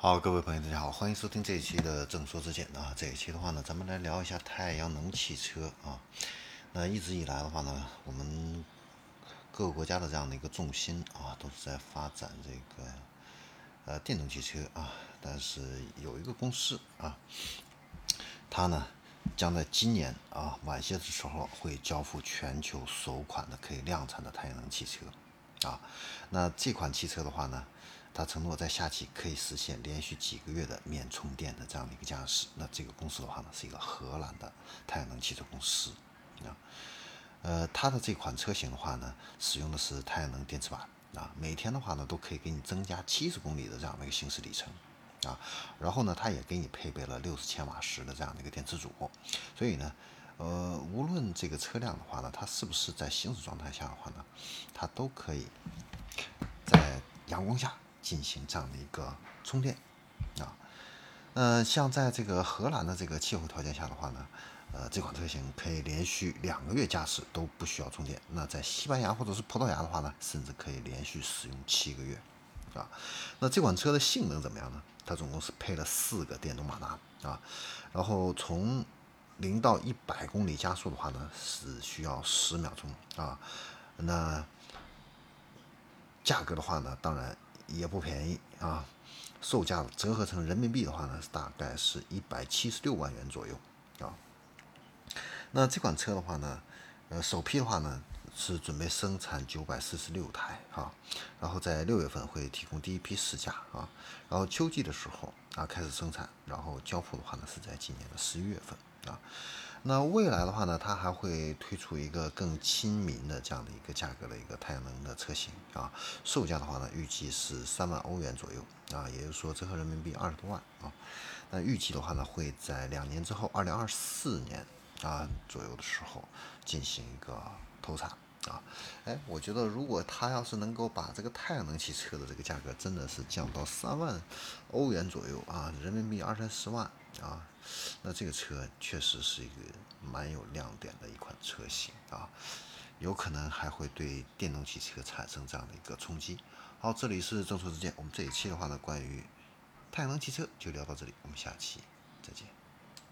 好，各位朋友，大家好，欢迎收听这一期的正说之见啊。这一期的话呢，咱们来聊一下太阳能汽车啊。那一直以来的话呢，我们各个国家的这样的一个重心啊，都是在发展这个呃电动汽车啊。但是有一个公司啊，它呢将在今年啊晚些的时候会交付全球首款的可以量产的太阳能汽车啊。那这款汽车的话呢？他承诺在夏季可以实现连续几个月的免充电的这样的一个驾驶。那这个公司的话呢，是一个荷兰的太阳能汽车公司啊。呃，它的这款车型的话呢，使用的是太阳能电池板啊，每天的话呢，都可以给你增加七十公里的这样的一个行驶里程啊。然后呢，它也给你配备了六十千瓦时的这样的一个电池组。所以呢，呃，无论这个车辆的话呢，它是不是在行驶状态下的话呢，它都可以在阳光下。进行这样的一个充电啊，呃，像在这个荷兰的这个气候条件下的话呢，呃，这款车型可以连续两个月驾驶都不需要充电。那在西班牙或者是葡萄牙的话呢，甚至可以连续使用七个月啊。那这款车的性能怎么样呢？它总共是配了四个电动马达啊，然后从零到一百公里加速的话呢，是需要十秒钟啊。那价格的话呢，当然。也不便宜啊，售价折合成人民币的话呢，大概是一百七十六万元左右啊。那这款车的话呢，呃，首批的话呢是准备生产九百四十六台啊，然后在六月份会提供第一批试驾啊，然后秋季的时候啊开始生产，然后交付的话呢是在今年的十一月份啊。那未来的话呢，它还会推出一个更亲民的这样的一个价格的一个太阳能的车型啊，售价的话呢，预计是三万欧元左右啊，也就是说折合人民币二十多万啊。那预计的话呢，会在两年之后，二零二四年啊左右的时候进行一个投产啊。哎，我觉得如果它要是能够把这个太阳能汽车的这个价格真的是降到三万欧元左右啊，人民币二三十万。啊，那这个车确实是一个蛮有亮点的一款车型啊，有可能还会对电动汽车产生这样的一个冲击。好，这里是正说之见，我们这一期的话呢，关于太阳能汽车就聊到这里，我们下期再见。